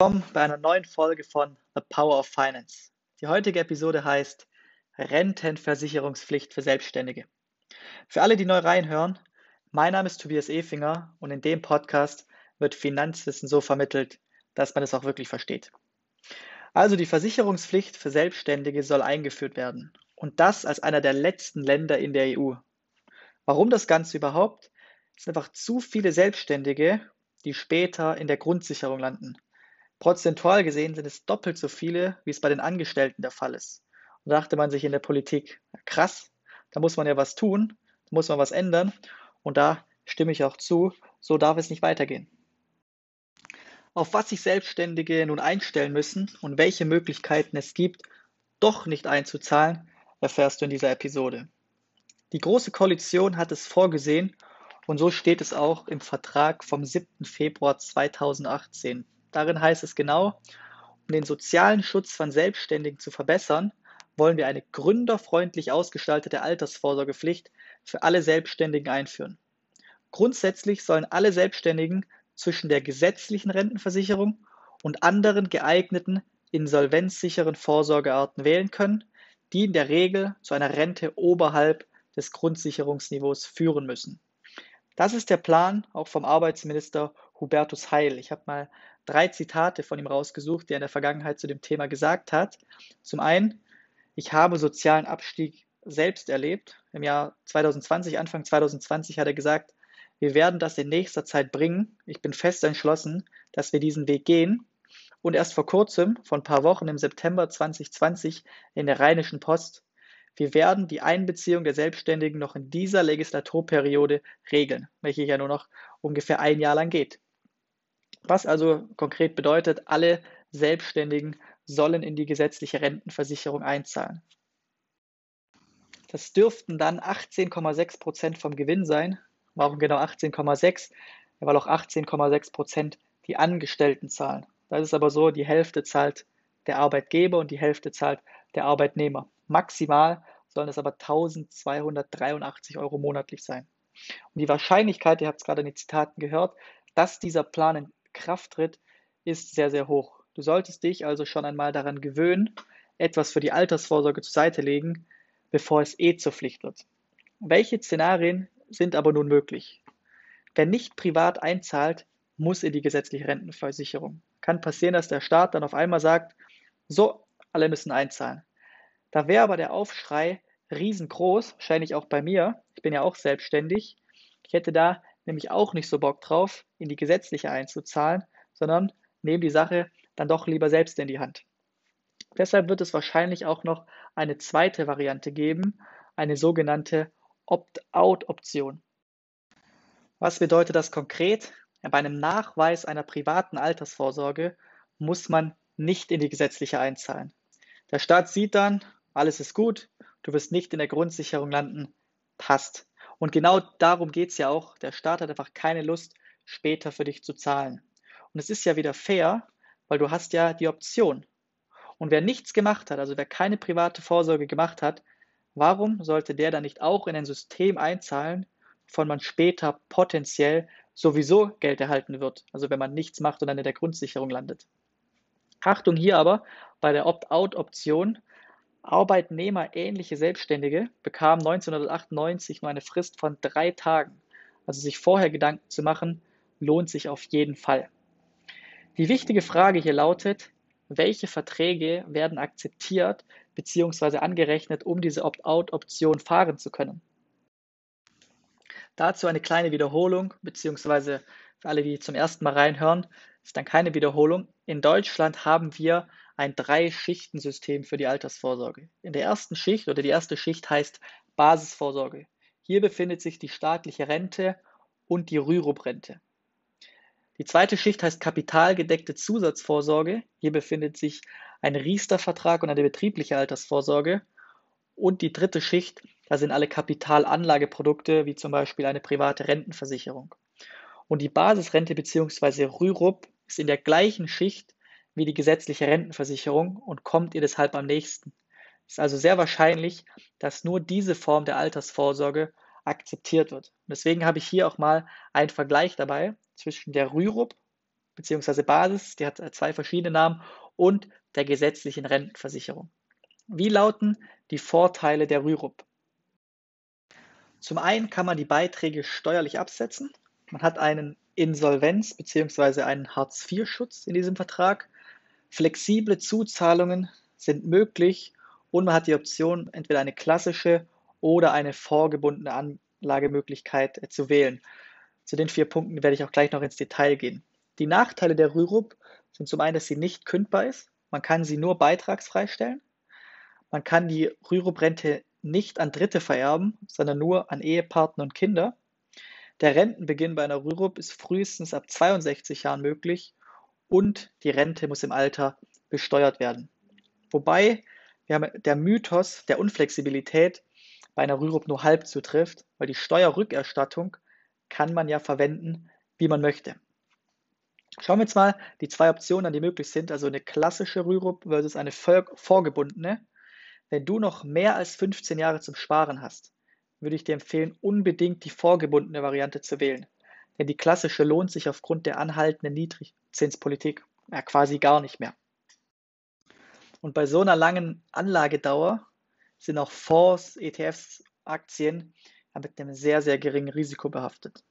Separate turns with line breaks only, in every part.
willkommen bei einer neuen Folge von The Power of Finance. Die heutige Episode heißt Rentenversicherungspflicht für Selbstständige. Für alle, die neu reinhören, mein Name ist Tobias Efinger und in dem Podcast wird Finanzwissen so vermittelt, dass man es auch wirklich versteht. Also die Versicherungspflicht für Selbstständige soll eingeführt werden und das als einer der letzten Länder in der EU. Warum das Ganze überhaupt? Es sind einfach zu viele Selbstständige, die später in der Grundsicherung landen. Prozentual gesehen sind es doppelt so viele, wie es bei den Angestellten der Fall ist. Und da dachte man sich in der Politik, krass, da muss man ja was tun, da muss man was ändern. Und da stimme ich auch zu, so darf es nicht weitergehen. Auf was sich Selbstständige nun einstellen müssen und welche Möglichkeiten es gibt, doch nicht einzuzahlen, erfährst du in dieser Episode. Die Große Koalition hat es vorgesehen und so steht es auch im Vertrag vom 7. Februar 2018. Darin heißt es genau, um den sozialen Schutz von Selbstständigen zu verbessern, wollen wir eine gründerfreundlich ausgestaltete Altersvorsorgepflicht für alle Selbstständigen einführen. Grundsätzlich sollen alle Selbstständigen zwischen der gesetzlichen Rentenversicherung und anderen geeigneten insolvenzsicheren Vorsorgearten wählen können, die in der Regel zu einer Rente oberhalb des Grundsicherungsniveaus führen müssen. Das ist der Plan auch vom Arbeitsminister Hubertus Heil. Ich habe mal drei Zitate von ihm rausgesucht, die er in der Vergangenheit zu dem Thema gesagt hat. Zum einen, ich habe sozialen Abstieg selbst erlebt. Im Jahr 2020, Anfang 2020 hat er gesagt, wir werden das in nächster Zeit bringen. Ich bin fest entschlossen, dass wir diesen Weg gehen. Und erst vor kurzem, vor ein paar Wochen im September 2020 in der Rheinischen Post, wir werden die Einbeziehung der Selbstständigen noch in dieser Legislaturperiode regeln, welche ja nur noch ungefähr ein Jahr lang geht. Was also konkret bedeutet, alle Selbstständigen sollen in die gesetzliche Rentenversicherung einzahlen. Das dürften dann 18,6 Prozent vom Gewinn sein. Warum genau 18,6? Ja, weil auch 18,6 Prozent die Angestellten zahlen. Das ist aber so, die Hälfte zahlt der Arbeitgeber und die Hälfte zahlt der Arbeitnehmer. Maximal sollen es aber 1283 Euro monatlich sein. Und die Wahrscheinlichkeit, ihr habt es gerade in den Zitaten gehört, dass dieser Plan in Kraft tritt, ist sehr, sehr hoch. Du solltest dich also schon einmal daran gewöhnen, etwas für die Altersvorsorge zur Seite legen, bevor es eh zur Pflicht wird. Welche Szenarien sind aber nun möglich? Wer nicht privat einzahlt, muss in die gesetzliche Rentenversicherung. Kann passieren, dass der Staat dann auf einmal sagt, so, alle müssen einzahlen. Da wäre aber der Aufschrei riesengroß, wahrscheinlich auch bei mir. Ich bin ja auch selbstständig. Ich hätte da nämlich auch nicht so Bock drauf, in die gesetzliche einzuzahlen, sondern nehme die Sache dann doch lieber selbst in die Hand. Deshalb wird es wahrscheinlich auch noch eine zweite Variante geben, eine sogenannte Opt-out-Option. Was bedeutet das konkret? Bei einem Nachweis einer privaten Altersvorsorge muss man nicht in die gesetzliche einzahlen. Der Staat sieht dann, alles ist gut, du wirst nicht in der Grundsicherung landen, passt. Und genau darum geht es ja auch. Der Staat hat einfach keine Lust, später für dich zu zahlen. Und es ist ja wieder fair, weil du hast ja die Option. Und wer nichts gemacht hat, also wer keine private Vorsorge gemacht hat, warum sollte der dann nicht auch in ein System einzahlen, von man später potenziell sowieso Geld erhalten wird? Also wenn man nichts macht und dann in der Grundsicherung landet. Achtung hier aber, bei der Opt-out-Option Arbeitnehmerähnliche Selbstständige bekamen 1998 nur eine Frist von drei Tagen. Also sich vorher Gedanken zu machen, lohnt sich auf jeden Fall. Die wichtige Frage hier lautet, welche Verträge werden akzeptiert bzw. angerechnet, um diese Opt-out-Option fahren zu können. Dazu eine kleine Wiederholung, beziehungsweise für alle, die zum ersten Mal reinhören, ist dann keine Wiederholung. In Deutschland haben wir ein Drei-Schichten-System für die Altersvorsorge. In der ersten Schicht oder die erste Schicht heißt Basisvorsorge. Hier befindet sich die staatliche Rente und die Rürup-Rente. Die zweite Schicht heißt kapitalgedeckte Zusatzvorsorge. Hier befindet sich ein Riester-Vertrag und eine betriebliche Altersvorsorge. Und die dritte Schicht, da sind alle Kapitalanlageprodukte, wie zum Beispiel eine private Rentenversicherung. Und die Basisrente bzw. Rürup ist in der gleichen Schicht wie die gesetzliche Rentenversicherung und kommt ihr deshalb am nächsten. Es ist also sehr wahrscheinlich, dass nur diese Form der Altersvorsorge akzeptiert wird. Und deswegen habe ich hier auch mal einen Vergleich dabei zwischen der Rürup bzw. Basis, die hat zwei verschiedene Namen, und der gesetzlichen Rentenversicherung. Wie lauten die Vorteile der Rürup? Zum einen kann man die Beiträge steuerlich absetzen. Man hat einen Insolvenz- bzw. einen Hartz-IV-Schutz in diesem Vertrag. Flexible Zuzahlungen sind möglich und man hat die Option, entweder eine klassische oder eine vorgebundene Anlagemöglichkeit zu wählen. Zu den vier Punkten werde ich auch gleich noch ins Detail gehen. Die Nachteile der Rürup sind zum einen, dass sie nicht kündbar ist. Man kann sie nur beitragsfrei stellen. Man kann die Rürup-Rente nicht an Dritte vererben, sondern nur an Ehepartner und Kinder. Der Rentenbeginn bei einer Rürup ist frühestens ab 62 Jahren möglich und die Rente muss im Alter besteuert werden. Wobei der Mythos der Unflexibilität bei einer Rürup nur halb zutrifft, weil die Steuerrückerstattung kann man ja verwenden, wie man möchte. Schauen wir jetzt mal die zwei Optionen an, die möglich sind, also eine klassische Rürup versus eine vorgebundene. Wenn du noch mehr als 15 Jahre zum Sparen hast, würde ich dir empfehlen, unbedingt die vorgebundene Variante zu wählen. Denn die klassische lohnt sich aufgrund der anhaltenden Niedrigzinspolitik ja quasi gar nicht mehr. Und bei so einer langen Anlagedauer sind auch Fonds, ETFs, Aktien mit einem sehr, sehr geringen Risiko behaftet.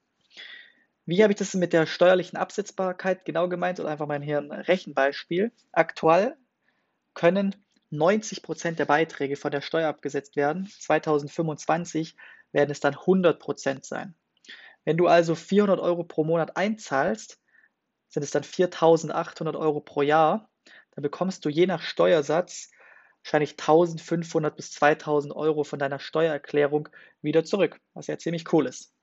Wie habe ich das mit der steuerlichen Absetzbarkeit genau gemeint oder einfach mal hier ein Rechenbeispiel? Aktuell können 90 Prozent der Beiträge von der Steuer abgesetzt werden. 2025 werden es dann 100 Prozent sein. Wenn du also 400 Euro pro Monat einzahlst, sind es dann 4.800 Euro pro Jahr. Dann bekommst du je nach Steuersatz wahrscheinlich 1.500 bis 2.000 Euro von deiner Steuererklärung wieder zurück, was ja ziemlich cool ist.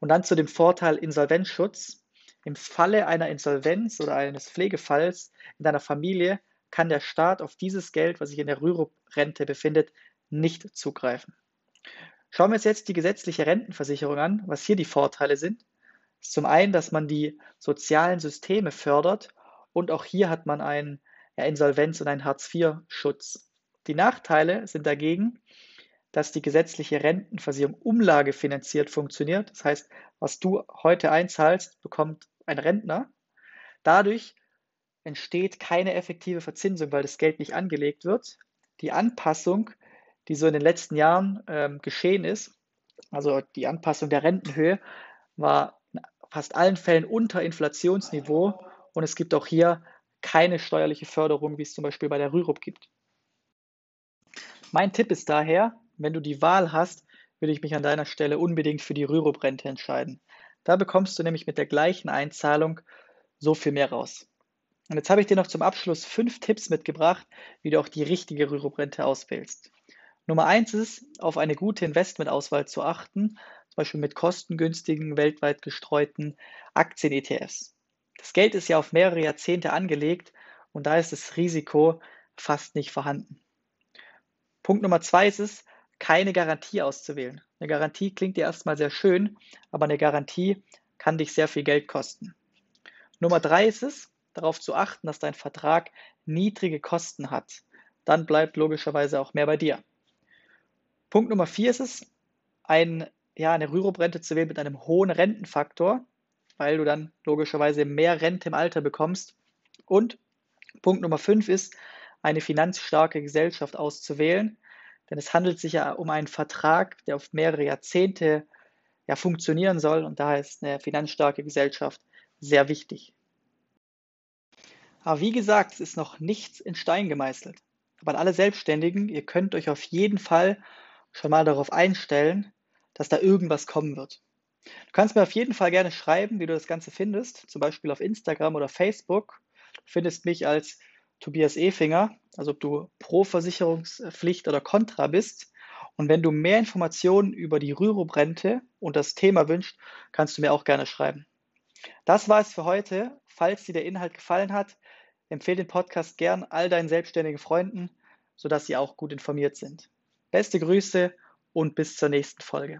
Und dann zu dem Vorteil Insolvenzschutz. Im Falle einer Insolvenz oder eines Pflegefalls in deiner Familie kann der Staat auf dieses Geld, was sich in der Rürup-Rente befindet, nicht zugreifen. Schauen wir uns jetzt die gesetzliche Rentenversicherung an, was hier die Vorteile sind. Zum einen, dass man die sozialen Systeme fördert und auch hier hat man einen ja, Insolvenz- und einen Hartz-IV-Schutz. Die Nachteile sind dagegen, dass die gesetzliche Rentenversicherung umlagefinanziert funktioniert. Das heißt, was du heute einzahlst, bekommt ein Rentner. Dadurch entsteht keine effektive Verzinsung, weil das Geld nicht angelegt wird. Die Anpassung, die so in den letzten Jahren ähm, geschehen ist, also die Anpassung der Rentenhöhe, war in fast allen Fällen unter Inflationsniveau und es gibt auch hier keine steuerliche Förderung, wie es zum Beispiel bei der Rürup gibt. Mein Tipp ist daher, wenn du die Wahl hast, würde ich mich an deiner Stelle unbedingt für die Rürup-Rente entscheiden. Da bekommst du nämlich mit der gleichen Einzahlung so viel mehr raus. Und jetzt habe ich dir noch zum Abschluss fünf Tipps mitgebracht, wie du auch die richtige Rürup-Rente auswählst. Nummer eins ist, auf eine gute Investmentauswahl zu achten, zum Beispiel mit kostengünstigen, weltweit gestreuten Aktien-ETFs. Das Geld ist ja auf mehrere Jahrzehnte angelegt und da ist das Risiko fast nicht vorhanden. Punkt Nummer zwei ist es, keine Garantie auszuwählen. Eine Garantie klingt dir erstmal sehr schön, aber eine Garantie kann dich sehr viel Geld kosten. Nummer drei ist es, darauf zu achten, dass dein Vertrag niedrige Kosten hat. Dann bleibt logischerweise auch mehr bei dir. Punkt Nummer vier ist es, ein, ja, eine Rürup-Rente zu wählen mit einem hohen Rentenfaktor, weil du dann logischerweise mehr Rente im Alter bekommst. Und Punkt Nummer fünf ist, eine finanzstarke Gesellschaft auszuwählen, denn es handelt sich ja um einen Vertrag, der auf mehrere Jahrzehnte ja, funktionieren soll und daher ist eine finanzstarke Gesellschaft sehr wichtig. Aber wie gesagt, es ist noch nichts in Stein gemeißelt. Aber an alle Selbstständigen, ihr könnt euch auf jeden Fall schon mal darauf einstellen, dass da irgendwas kommen wird. Du kannst mir auf jeden Fall gerne schreiben, wie du das Ganze findest, zum Beispiel auf Instagram oder Facebook. Du findest mich als Tobias Efinger, also ob du pro Versicherungspflicht oder contra bist. Und wenn du mehr Informationen über die Rürup-Rente und das Thema wünschst, kannst du mir auch gerne schreiben. Das war es für heute. Falls dir der Inhalt gefallen hat, empfehle den Podcast gern all deinen selbstständigen Freunden, sodass sie auch gut informiert sind. Beste Grüße und bis zur nächsten Folge.